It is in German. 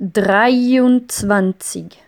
dreiundzwanzig.